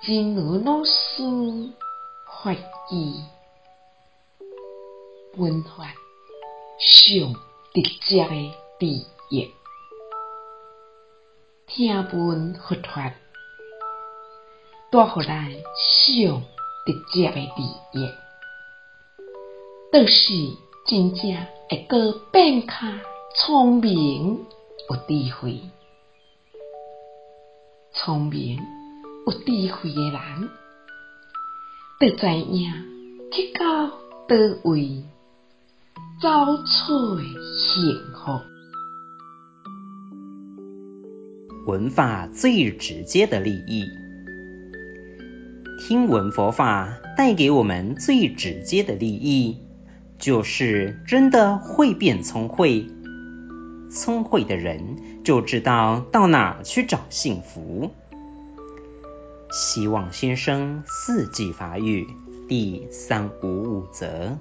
真如老师法语，文化上直接的知识，听闻佛法带予咱上直接的知识，倒是真正会阁变较聪明有智慧，聪明有智慧的人，会知影去到佗位找找幸福。闻法最直接的利益，听闻佛法带给我们最直接的利益，就是真的会变聪慧。聪慧的人就知道到哪去找幸福。希望新生四季发育第三五五则。